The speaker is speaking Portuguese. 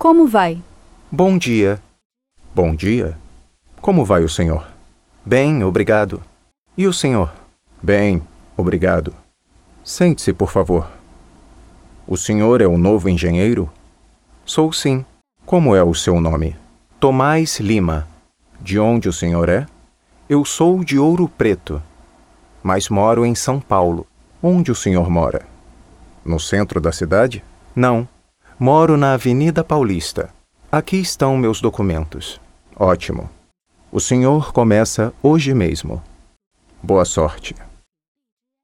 Como vai? Bom dia. Bom dia. Como vai o senhor? Bem, obrigado. E o senhor? Bem, obrigado. Sente-se, por favor. O senhor é o novo engenheiro? Sou sim. Como é o seu nome? Tomás Lima. De onde o senhor é? Eu sou de Ouro Preto, mas moro em São Paulo. Onde o senhor mora? No centro da cidade? Não. Moro na Avenida Paulista. Aqui estão meus documentos. Ótimo. O senhor começa hoje mesmo. Boa sorte.